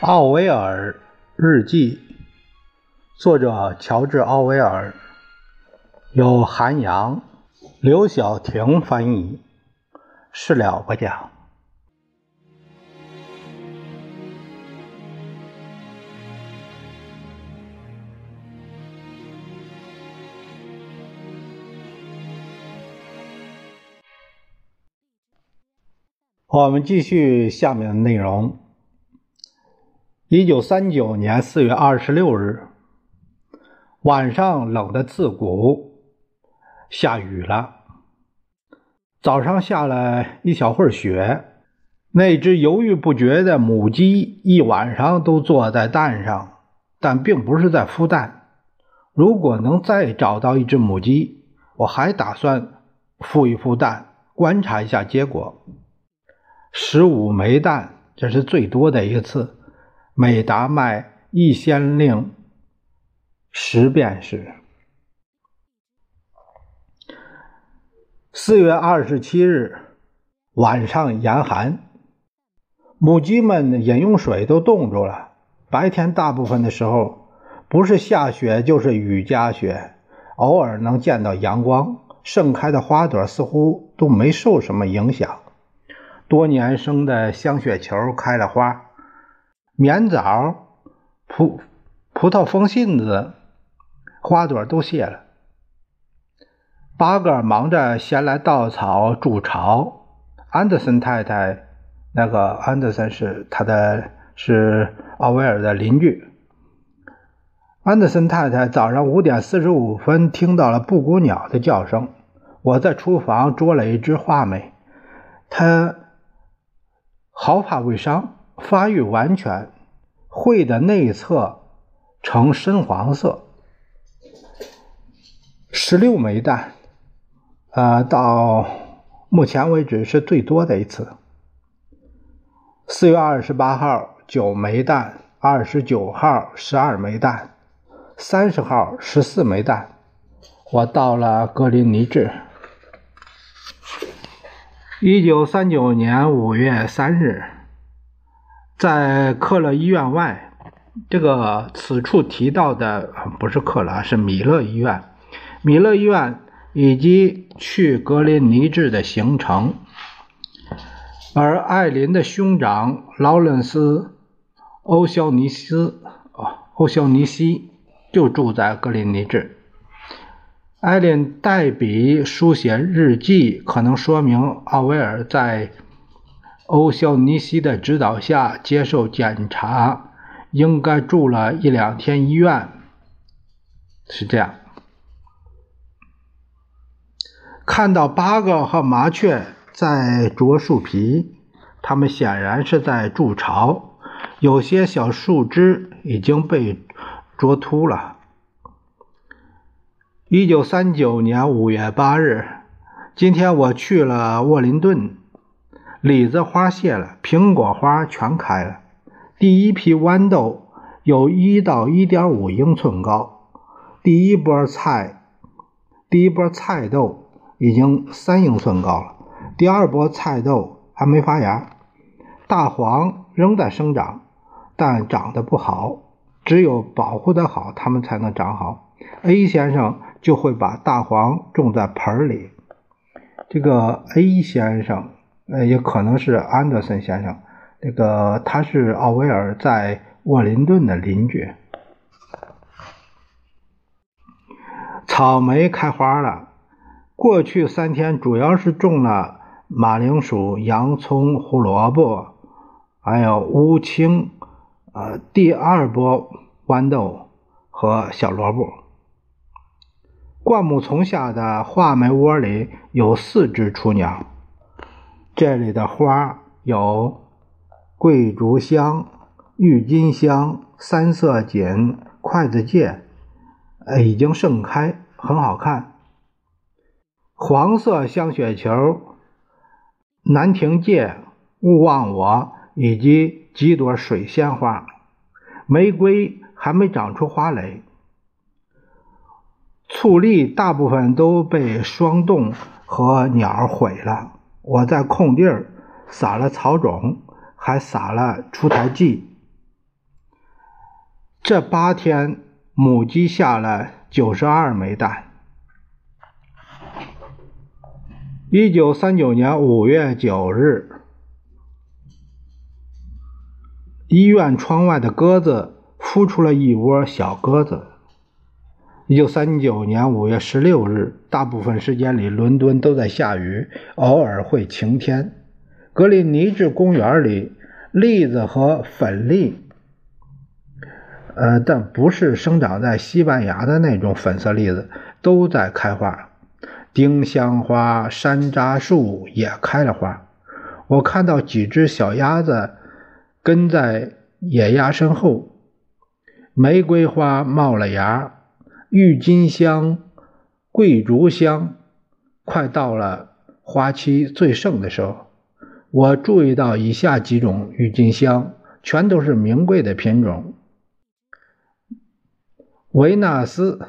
奥威尔日记，作者乔治·奥威尔，由韩阳、刘晓婷翻译，事了不讲。我们继续下面的内容。一九三九年四月二十六日晚上，冷得刺骨，下雨了。早上下了一小会儿雪，那只犹豫不决的母鸡一晚上都坐在蛋上，但并不是在孵蛋。如果能再找到一只母鸡，我还打算孵一孵蛋，观察一下结果。十五枚蛋，这是最多的一次。每达卖一先令十便士。四月二十七日晚上严寒，母鸡们饮用水都冻住了。白天大部分的时候，不是下雪就是雨夹雪，偶尔能见到阳光。盛开的花朵似乎都没受什么影响。多年生的香雪球开了花。棉枣、葡葡萄、风信子花朵都谢了。八哥忙着衔来稻草筑巢。安德森太太，那个安德森是他的，是奥威尔的邻居。安德森太太早上五点四十五分听到了布谷鸟的叫声。我在厨房捉了一只画眉，它毫发未伤。发育完全，喙的内侧呈深黄色，十六枚蛋，呃，到目前为止是最多的一次。四月二十八号九枚蛋，二十九号十二枚蛋，三十号十四枚蛋。我到了格林尼治。一九三九年五月三日。在克勒医院外，这个此处提到的不是克勒，是米勒医院。米勒医院以及去格林尼治的行程，而艾琳的兄长劳伦斯·欧肖尼斯啊，欧肖尼西就住在格林尼治。艾琳代笔书写日记，可能说明奥威尔在。欧肖尼西的指导下接受检查，应该住了一两天医院。是这样。看到八个和麻雀在啄树皮，它们显然是在筑巢。有些小树枝已经被啄秃了。一九三九年五月八日，今天我去了沃林顿。李子花谢了，苹果花全开了。第一批豌豆有一到一点五英寸高。第一波菜，第一波菜豆已经三英寸高了。第二波菜豆还没发芽。大黄仍在生长，但长得不好。只有保护得好，它们才能长好。A 先生就会把大黄种在盆里。这个 A 先生。呃，也可能是安德森先生，那个他是奥威尔在沃林顿的邻居。草莓开花了，过去三天主要是种了马铃薯、洋葱、胡萝卜，还有乌青，呃，第二波豌豆和小萝卜。灌木丛下的画眉窝里有四只雏鸟。这里的花有桂竹香、郁金香、三色堇、筷子芥，呃，已经盛开，很好看。黄色香雪球、南亭芥、勿忘我以及几朵水仙花，玫瑰还没长出花蕾。醋栗大部分都被霜冻和鸟毁了。我在空地儿撒了草种，还撒了除苔剂。这八天母鸡下了九十二枚蛋。一九三九年五月九日，医院窗外的鸽子孵出了一窝小鸽子。一九三九年五月十六日，大部分时间里伦敦都在下雨，偶尔会晴天。格林尼治公园里，栗子和粉栗，呃，但不是生长在西班牙的那种粉色栗子，都在开花。丁香花、山楂树也开了花。我看到几只小鸭子跟在野鸭身后。玫瑰花冒了芽。郁金香、桂竹香快到了花期最盛的时候，我注意到以下几种郁金香，全都是名贵的品种：维纳斯，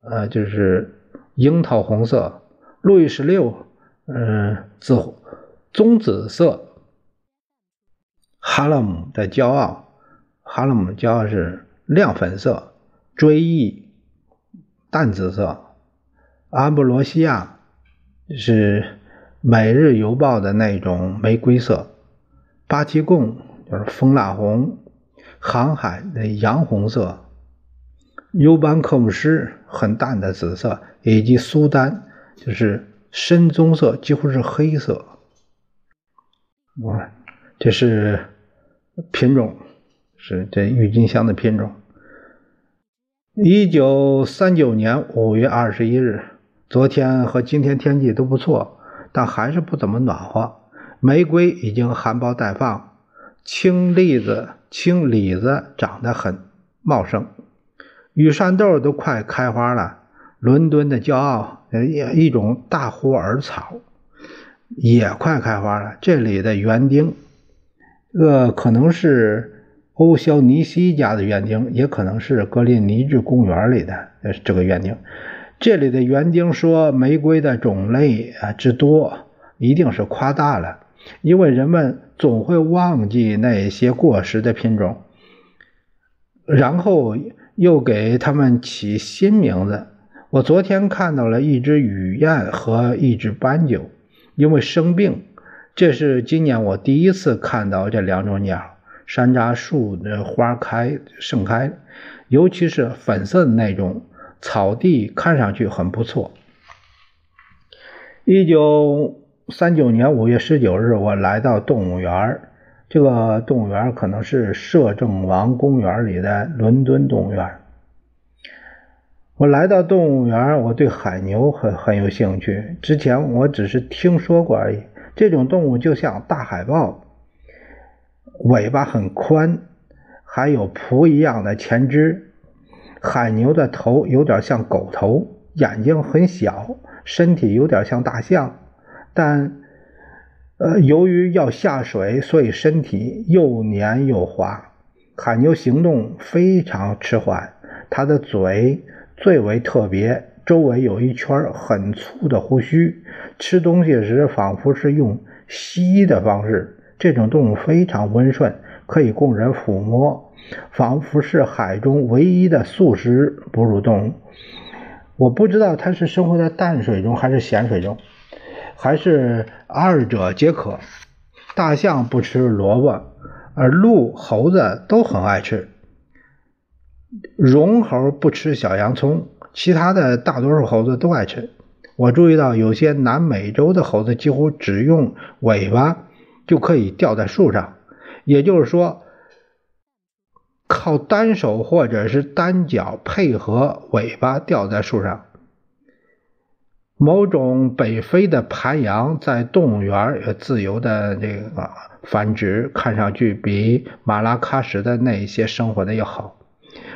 呃，就是樱桃红色；路易十六，嗯，紫棕紫色；哈勒姆的骄傲，哈勒姆骄傲是亮粉色；追忆。淡紫色，阿布罗西亚是《每日邮报》的那种玫瑰色，巴提贡就是蜂蜡红，航海的洋红色，尤班克姆斯很淡的紫色，以及苏丹就是深棕色，几乎是黑色。哇，这是品种，是这郁金香的品种。一九三九年五月二十一日，昨天和今天天气都不错，但还是不怎么暖和。玫瑰已经含苞待放，青栗子、青李子长得很茂盛，羽扇豆都快开花了。伦敦的骄傲，一种大虎耳草也快开花了。这里的园丁，呃，可能是。欧肖尼西家的园丁，也可能是格林尼治公园里的呃这个园丁。这里的园丁说，玫瑰的种类啊之多，一定是夸大了，因为人们总会忘记那些过时的品种，然后又给他们起新名字。我昨天看到了一只雨燕和一只斑鸠，因为生病。这是今年我第一次看到这两种鸟。山楂树的花开盛开，尤其是粉色的那种。草地看上去很不错。一九三九年五月十九日，我来到动物园这个动物园可能是摄政王公园里的伦敦动物园。我来到动物园，我对海牛很很有兴趣。之前我只是听说过而已。这种动物就像大海豹。尾巴很宽，还有蹼一样的前肢。海牛的头有点像狗头，眼睛很小，身体有点像大象，但呃，由于要下水，所以身体又黏又滑。海牛行动非常迟缓，它的嘴最为特别，周围有一圈很粗的胡须，吃东西时仿佛是用吸的方式。这种动物非常温顺，可以供人抚摸，仿佛是海中唯一的素食哺乳动物。我不知道它是生活在淡水中还是咸水中，还是二者皆可。大象不吃萝卜，而鹿、猴子都很爱吃。绒猴不吃小洋葱，其他的大多数猴子都爱吃。我注意到有些南美洲的猴子几乎只用尾巴。就可以吊在树上，也就是说，靠单手或者是单脚配合尾巴吊在树上。某种北非的盘羊在动物园自由的这个繁殖，看上去比马拉喀什的那些生活的要好。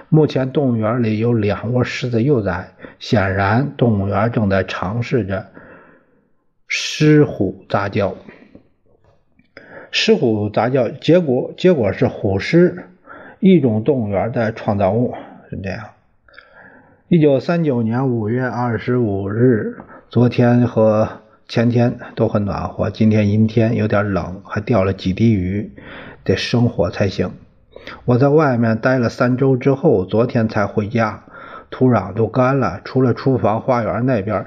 目前动物园里有两窝狮子幼崽，显然动物园正在尝试着狮虎杂交。狮虎杂交，结果结果是虎狮，一种动物园的创造物是这样。一九三九年五月二十五日，昨天和前天都很暖和，今天阴天，有点冷，还掉了几滴雨，得生火才行。我在外面待了三周之后，昨天才回家，土壤都干了，除了厨房、花园那边，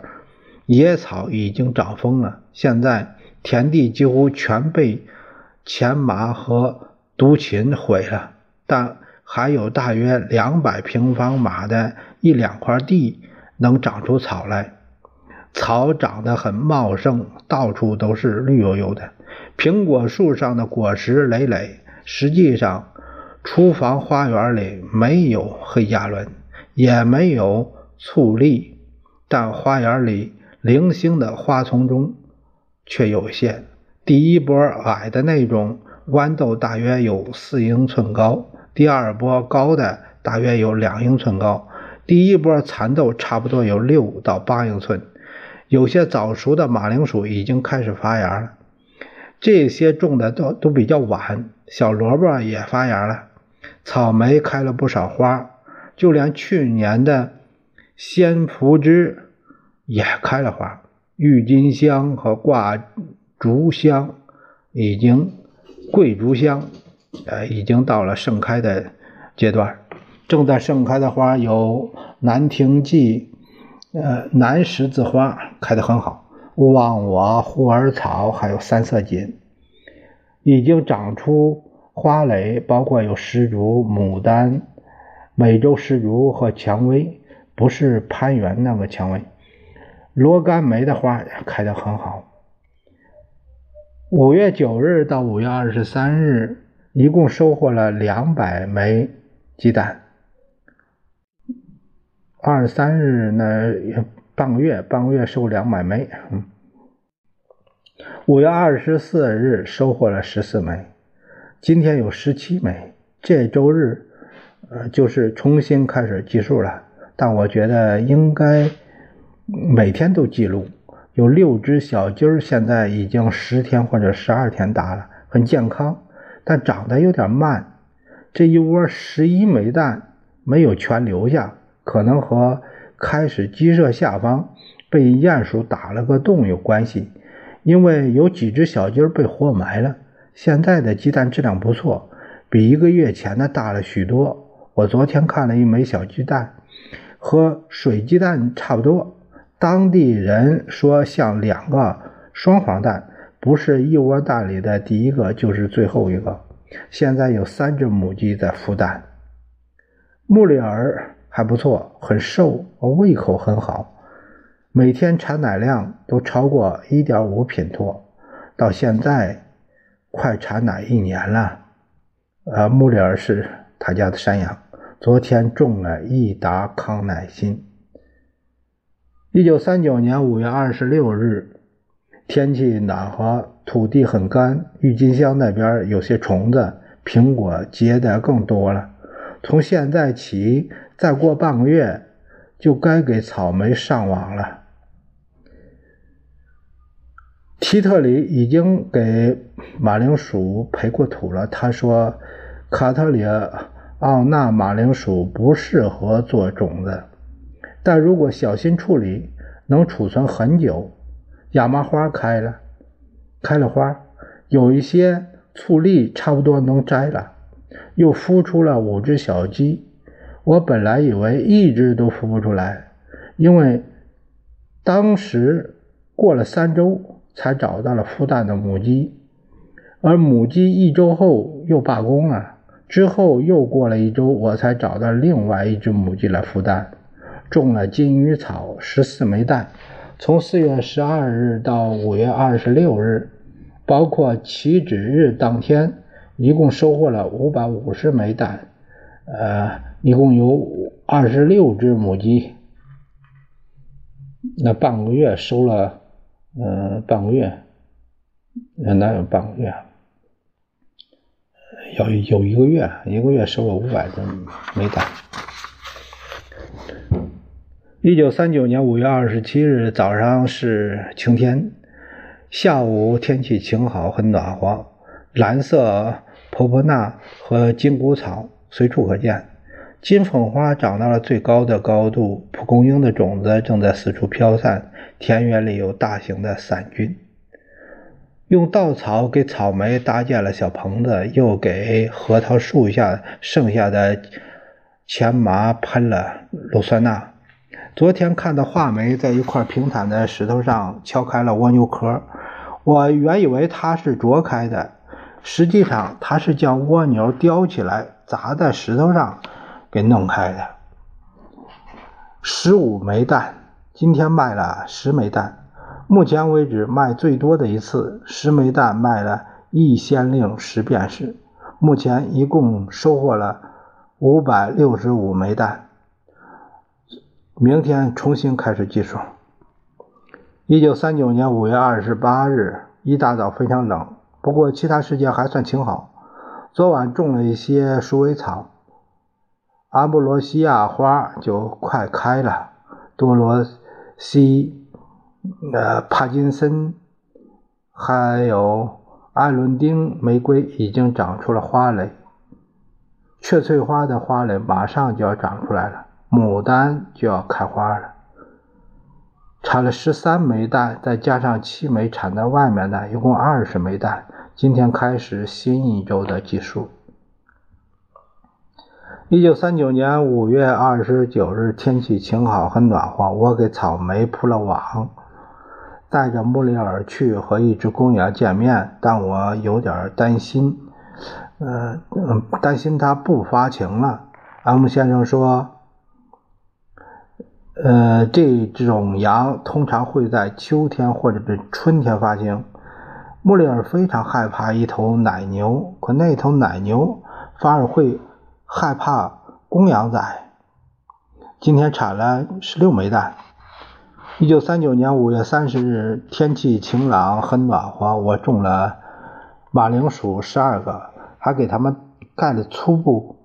野草已经长疯了。现在田地几乎全被前马和毒芹毁了，但还有大约两百平方码的一两块地能长出草来，草长得很茂盛，到处都是绿油油的。苹果树上的果实累累。实际上，厨房花园里没有黑加仑，也没有醋栗，但花园里零星的花丛中却有限。第一波矮的那种豌豆大约有四英寸高，第二波高的大约有两英寸高，第一波蚕豆差不多有六到八英寸。有些早熟的马铃薯已经开始发芽了。这些种的都都比较晚，小萝卜也发芽了，草莓开了不少花，就连去年的鲜蒲枝也开了花，郁金香和挂竹香已经桂竹香，呃，已经到了盛开的阶段，正在盛开的花有南亭记，呃，南十字花开得很好。勿忘我、虎耳草还有三色堇，已经长出花蕾，包括有石竹、牡丹、美洲石竹和蔷薇，不是攀援那个蔷薇。罗干梅的花开得很好。五月九日到五月二十三日，一共收获了两百枚鸡蛋。二十三日呢？半个月，半个月收两百枚。嗯，五月二十四日收获了十四枚，今天有十七枚。这周日，呃，就是重新开始计数了。但我觉得应该每天都记录。有六只小鸡儿，现在已经十天或者十二天大了，很健康，但长得有点慢。这一窝十一枚蛋没有全留下，可能和。开始鸡舍下方被鼹鼠打了个洞有关系，因为有几只小鸡儿被活埋了。现在的鸡蛋质量不错，比一个月前的大了许多。我昨天看了一枚小鸡蛋，和水鸡蛋差不多。当地人说像两个双黄蛋，不是一窝蛋里的第一个就是最后一个。现在有三只母鸡在孵蛋。穆里尔。还不错，很瘦，胃口很好，每天产奶量都超过一点五品托，到现在快产奶一年了。呃，穆里尔是他家的山羊，昨天种了一打康乃馨。一九三九年五月二十六日，天气暖和，土地很干，郁金香那边有些虫子，苹果结的更多了。从现在起。再过半个月，就该给草莓上网了。提特里已经给马铃薯培过土了。他说，卡特里奥纳马铃薯不适合做种子，但如果小心处理，能储存很久。亚麻花开了，开了花，有一些醋栗差不多能摘了，又孵出了五只小鸡。我本来以为一只都孵不出来，因为当时过了三周才找到了孵蛋的母鸡，而母鸡一周后又罢工了。之后又过了一周，我才找到另外一只母鸡来孵蛋，种了金鱼草十四枚蛋。从四月十二日到五月二十六日，包括起止日当天，一共收获了五百五十枚蛋。呃，一共有二十六只母鸡，那半个月收了，呃，半个月，哪有半个月啊？有有一个月，一个月收了五百只没蛋。一九三九年五月二十七日早上是晴天，下午天气晴好，很暖和，蓝色婆婆纳和金谷草。随处可见，金凤花长到了最高的高度，蒲公英的种子正在四处飘散，田园里有大型的伞菌。用稻草给草莓搭建了小棚子，又给核桃树下剩下的钱麻喷了硫酸钠。昨天看到画眉在一块平坦的石头上敲开了蜗牛壳，我原以为它是啄开的，实际上它是将蜗牛叼起来砸在石头上给弄开的。十五枚蛋，今天卖了十枚蛋。目前为止卖最多的一次，十枚蛋卖了一先令十便士。目前一共收获了五百六十五枚蛋。明天重新开始计数。一九三九年五月二十八日一大早非常冷，不过其他时间还算晴好。昨晚种了一些鼠尾草，阿布罗西亚花就快开了，多罗西。呃，帕金森还有艾伦丁玫瑰已经长出了花蕾，雀翠花的花蕾马上就要长出来了，牡丹就要开花了。产了十三枚蛋，再加上七枚产在外面的，一共二十枚蛋。今天开始新一周的计数。一九三九年五月二十九日，天气晴好，很暖和，我给草莓铺了网。带着穆里尔去和一只公羊见面，但我有点担心，呃，担心它不发情了。M 先生说，呃，这种羊通常会在秋天或者是春天发情。穆里尔非常害怕一头奶牛，可那头奶牛反而会害怕公羊仔。今天产了十六枚蛋。一九三九年五月三十日，天气晴朗，很暖和。我种了马铃薯十二个，还给它们盖了粗布，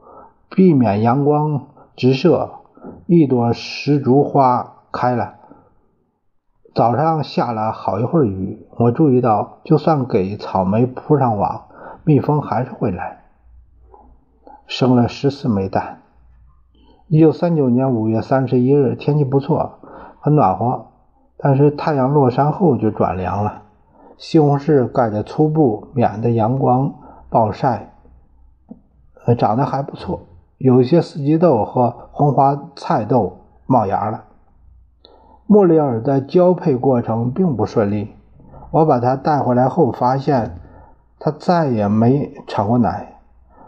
避免阳光直射。一朵石竹花开了。早上下了好一会儿雨，我注意到，就算给草莓铺上网，蜜蜂还是会来。生了十四枚蛋。一九三九年五月三十一日，天气不错。很暖和，但是太阳落山后就转凉了。西红柿盖着粗布，免得阳光暴晒，呃，长得还不错。有些四季豆和红花菜豆冒芽了。莫里尔的交配过程并不顺利。我把它带回来后，发现它再也没产过奶。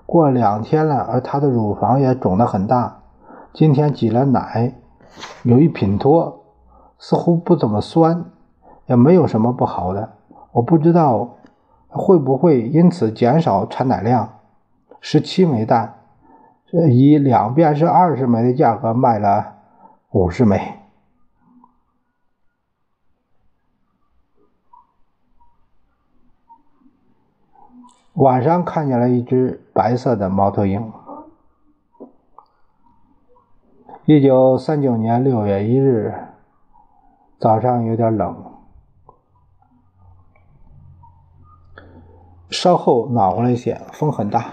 过两天了，而它的乳房也肿得很大。今天挤了奶，有一品脱。似乎不怎么酸，也没有什么不好的。我不知道会不会因此减少产奶量。十七枚蛋，这以两边是二十枚的价格卖了五十枚。晚上看见了一只白色的猫头鹰。一九三九年六月一日。早上有点冷，稍后暖和了一些，风很大。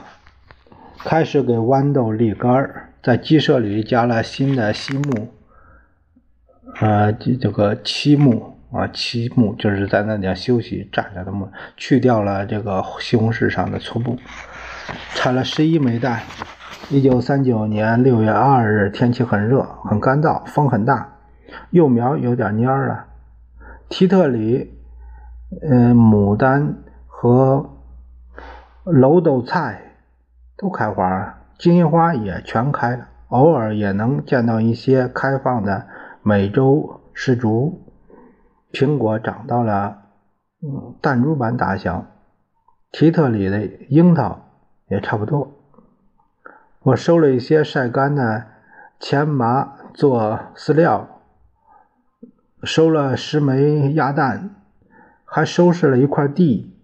开始给豌豆沥干，在鸡舍里加了新的西木，呃，这这个漆木啊，漆木就是在那点休息站着的木，去掉了这个西红柿上的粗布，产了十一枚蛋。一九三九年六月二日，天气很热，很干燥，风很大。幼苗有点蔫了，提特里、呃牡丹和楼斗菜都开花了，金银花也全开了，偶尔也能见到一些开放的美洲石竹。苹果长到了嗯弹珠般大小，提特里的樱桃也差不多。我收了一些晒干的钱麻做饲料。收了十枚鸭蛋，还收拾了一块地，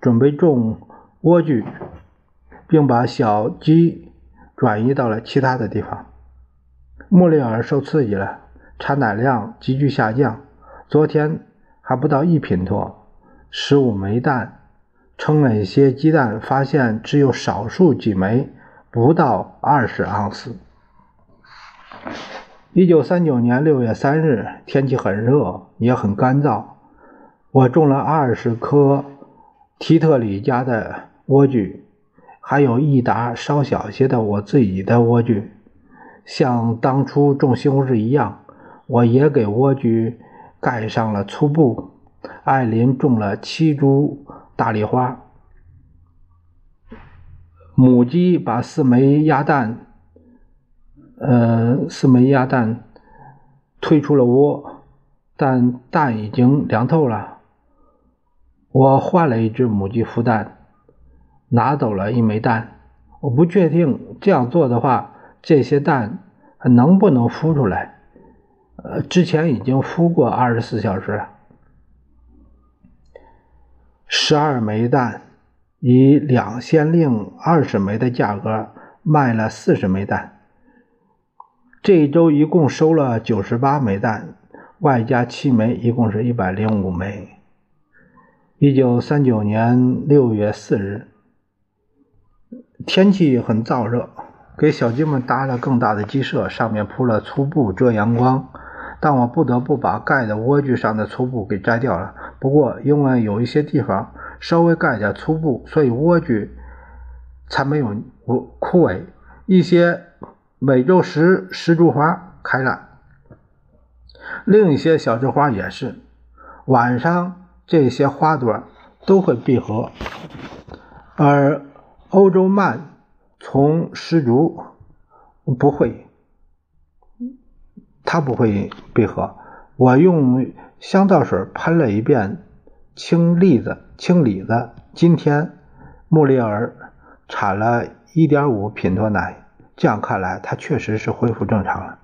准备种莴苣，并把小鸡转移到了其他的地方。莫里尔受刺激了，产奶量急剧下降。昨天还不到一品托，十五枚蛋，称了一些鸡蛋，发现只有少数几枚，不到二十盎司。一九三九年六月三日，天气很热，也很干燥。我种了二十棵提特里家的莴苣，还有一打稍小些的我自己的莴苣。像当初种西红柿一样，我也给莴苣盖上了粗布。艾琳种了七株大丽花，母鸡把四枚鸭蛋，呃，四枚鸭蛋推出了窝，但蛋已经凉透了。我换了一只母鸡孵蛋，拿走了一枚蛋。我不确定这样做的话，这些蛋能不能孵出来。呃，之前已经孵过二十四小时。十二枚蛋，以两先令二十枚的价格卖了四十枚蛋。这一周一共收了九十八枚蛋，外加七枚，一共是一百零五枚。一九三九年六月四日，天气很燥热，给小鸡们搭了更大的鸡舍，上面铺了粗布遮阳光。但我不得不把盖的莴苣上的粗布给摘掉了。不过，因为有一些地方稍微盖点粗布，所以莴苣才没有枯枯萎。一些美洲石石竹花开了，另一些小枝花也是。晚上这些花朵都会闭合，而欧洲蔓从石竹不会。它不会闭合。我用香皂水喷了一遍青栗子，青李子。今天穆丽尔产了一点五品多奶，这样看来，它确实是恢复正常了，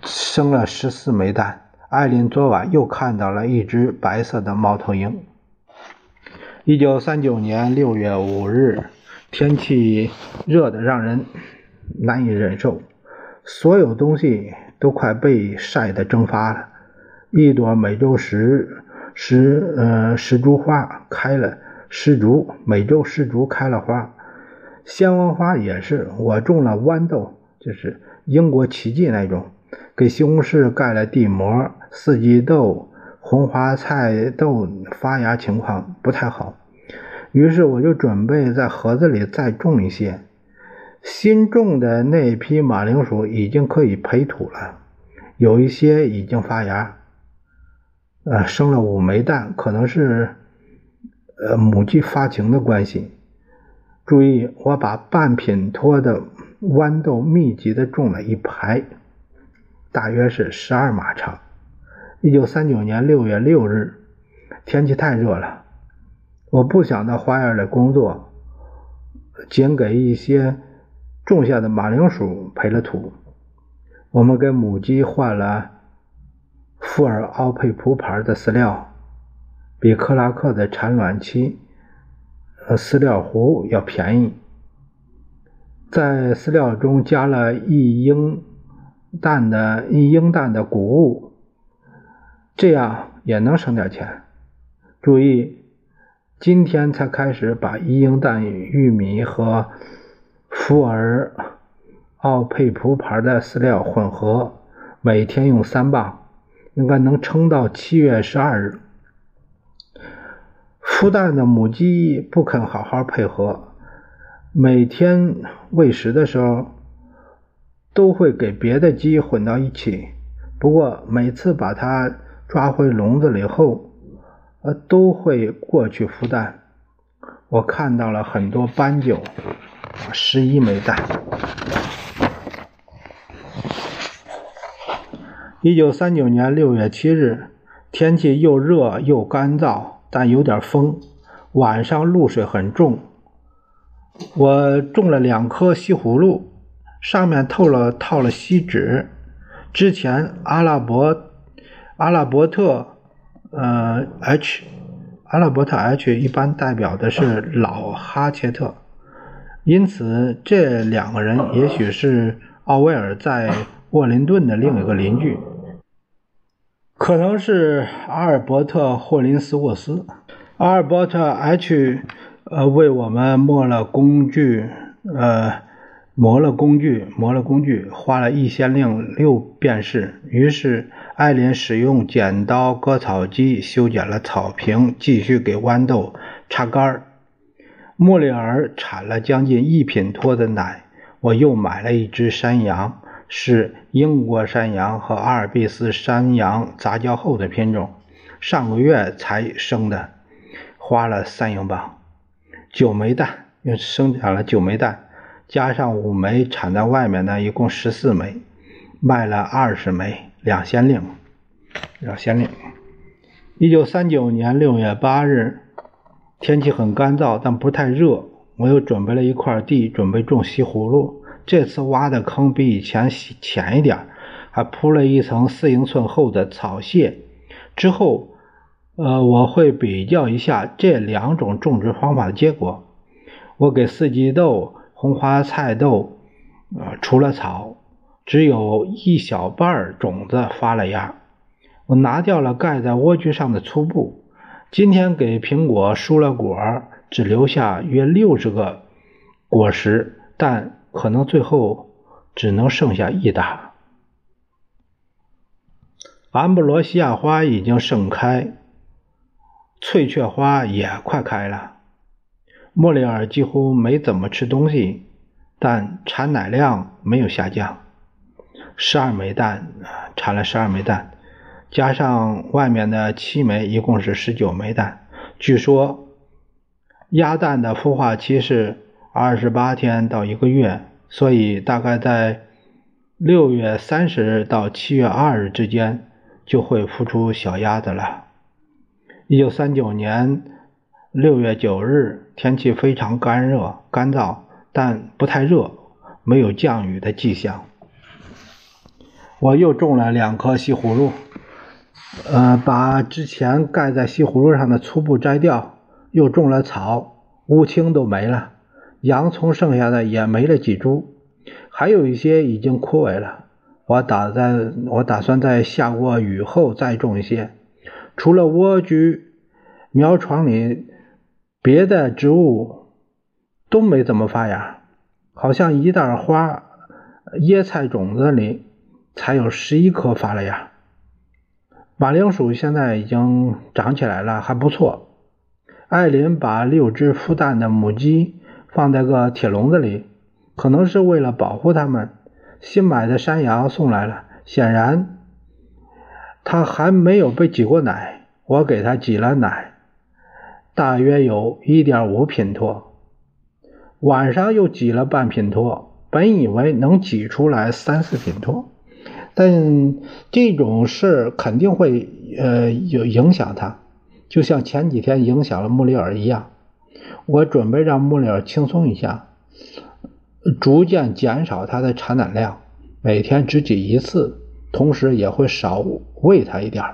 生了十四枚蛋。艾琳昨晚又看到了一只白色的猫头鹰。一九三九年六月五日，天气热得让人难以忍受。所有东西都快被晒得蒸发了。一朵美洲石石呃石竹花开了，石竹美洲石竹开了花，鲜文花也是。我种了豌豆，就是英国奇迹那种，给西红柿盖了地膜。四季豆、红花菜豆发芽情况不太好，于是我就准备在盒子里再种一些。新种的那批马铃薯已经可以培土了，有一些已经发芽，呃，生了五枚蛋，可能是呃母鸡发情的关系。注意，我把半品托的豌豆密集的种了一排，大约是十二码长。一九三九年六月六日，天气太热了，我不想到花园里工作，仅给一些。种下的马铃薯培了土，我们给母鸡换了富尔奥佩普牌的饲料，比克拉克的产卵期呃饲料壶要便宜。在饲料中加了一英担的一英担的谷物，这样也能省点钱。注意，今天才开始把一英担玉米和。福尔奥佩普牌的饲料混合，每天用三磅，应该能撑到七月十二日。孵蛋的母鸡不肯好好配合，每天喂食的时候都会给别的鸡混到一起。不过每次把它抓回笼子里后，呃，都会过去孵蛋。我看到了很多斑鸠。十一枚蛋。一九三九年六月七日，天气又热又干燥，但有点风。晚上露水很重。我种了两棵西葫芦，上面透了套了锡纸。之前阿拉伯阿拉伯特呃 H 阿拉伯特 H 一般代表的是老哈切特。因此，这两个人也许是奥威尔在沃林顿的另一个邻居，可能是阿尔伯特·霍林斯沃斯。阿尔伯特 H，呃，为我们磨了工具，呃，磨了工具，磨了工具，花了一先令六便士。于是艾琳使用剪刀、割草机修剪了草坪，继续给豌豆插杆儿。莫里尔产了将近一品托的奶。我又买了一只山羊，是英国山羊和阿尔卑斯山羊杂交后的品种，上个月才生的，花了三英镑。九枚蛋，又生产了九枚蛋。加上五枚产在外面的，一共十四枚，卖了二十枚，两先令，两先令。一九三九年六月八日，天气很干燥，但不太热。我又准备了一块地，准备种西葫芦。这次挖的坑比以前浅一点，还铺了一层四英寸厚的草屑。之后，呃，我会比较一下这两种种植方法的结果。我给四季豆。红花菜豆，呃，除了草，只有一小半种子发了芽。我拿掉了盖在莴苣上的粗布。今天给苹果疏了果，只留下约六十个果实，但可能最后只能剩下一打。安布罗西亚花已经盛开，翠雀花也快开了。莫里尔几乎没怎么吃东西，但产奶量没有下降。十二枚蛋，产了十二枚蛋，加上外面的七枚，一共是十九枚蛋。据说鸭蛋的孵化期是二十八天到一个月，所以大概在六月三十日到七月二日之间就会孵出小鸭子了。一九三九年。六月九日，天气非常干热、干燥，但不太热，没有降雨的迹象。我又种了两棵西葫芦，呃，把之前盖在西葫芦上的粗布摘掉，又种了草，乌青都没了，洋葱剩下的也没了几株，还有一些已经枯萎了。我打在，我打算在下过雨后再种一些。除了莴苣苗床里。别的植物都没怎么发芽，好像一袋花椰菜种子里才有十一颗发了芽。马铃薯现在已经长起来了，还不错。艾琳把六只孵蛋的母鸡放在个铁笼子里，可能是为了保护它们。新买的山羊送来了，显然它还没有被挤过奶，我给它挤了奶。大约有一点五品托，晚上又挤了半品托。本以为能挤出来三四品托，但这种事肯定会呃有影响他，就像前几天影响了穆里尔一样。我准备让穆里尔轻松一下，逐渐减少他的产奶量，每天只挤一次，同时也会少喂他一点。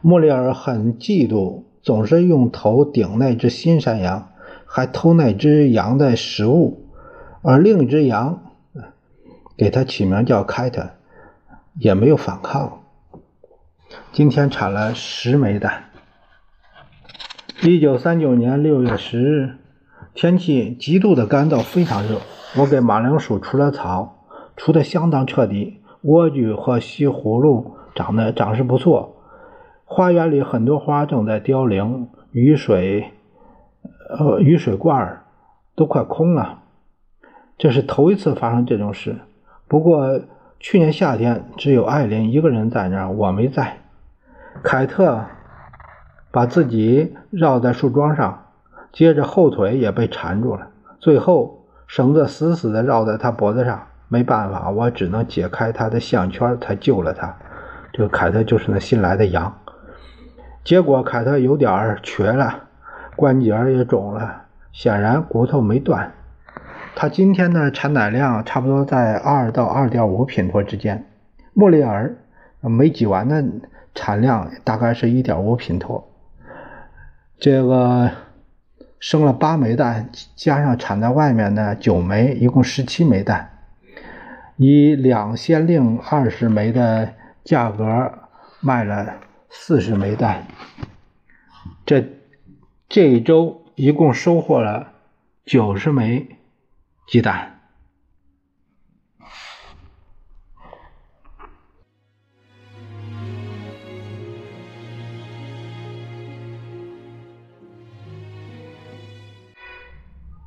穆里尔很嫉妒。总是用头顶那只新山羊，还偷那只羊的食物，而另一只羊给他起名叫凯特，也没有反抗。今天产了十枚蛋。一九三九年六月十日，天气极度的干燥，非常热。我给马铃薯除了草，除的相当彻底。莴苣和西葫芦长得长势不错。花园里很多花正在凋零，雨水，呃，雨水罐儿都快空了。这是头一次发生这种事。不过去年夏天只有艾琳一个人在那儿，我没在。凯特把自己绕在树桩上，接着后腿也被缠住了，最后绳子死死地绕在他脖子上。没办法，我只能解开他的项圈，才救了他。这个凯特就是那新来的羊。结果凯特有点儿瘸了，关节也肿了，显然骨头没断。他今天的产奶量差不多在二到二点五品托之间。莫里尔没挤完的产量大概是一点五品托。这个生了八枚蛋，加上产在外面的九枚，一共十七枚蛋，以两先令二十枚的价格卖了。四十枚蛋，这这一周一共收获了九十枚鸡蛋。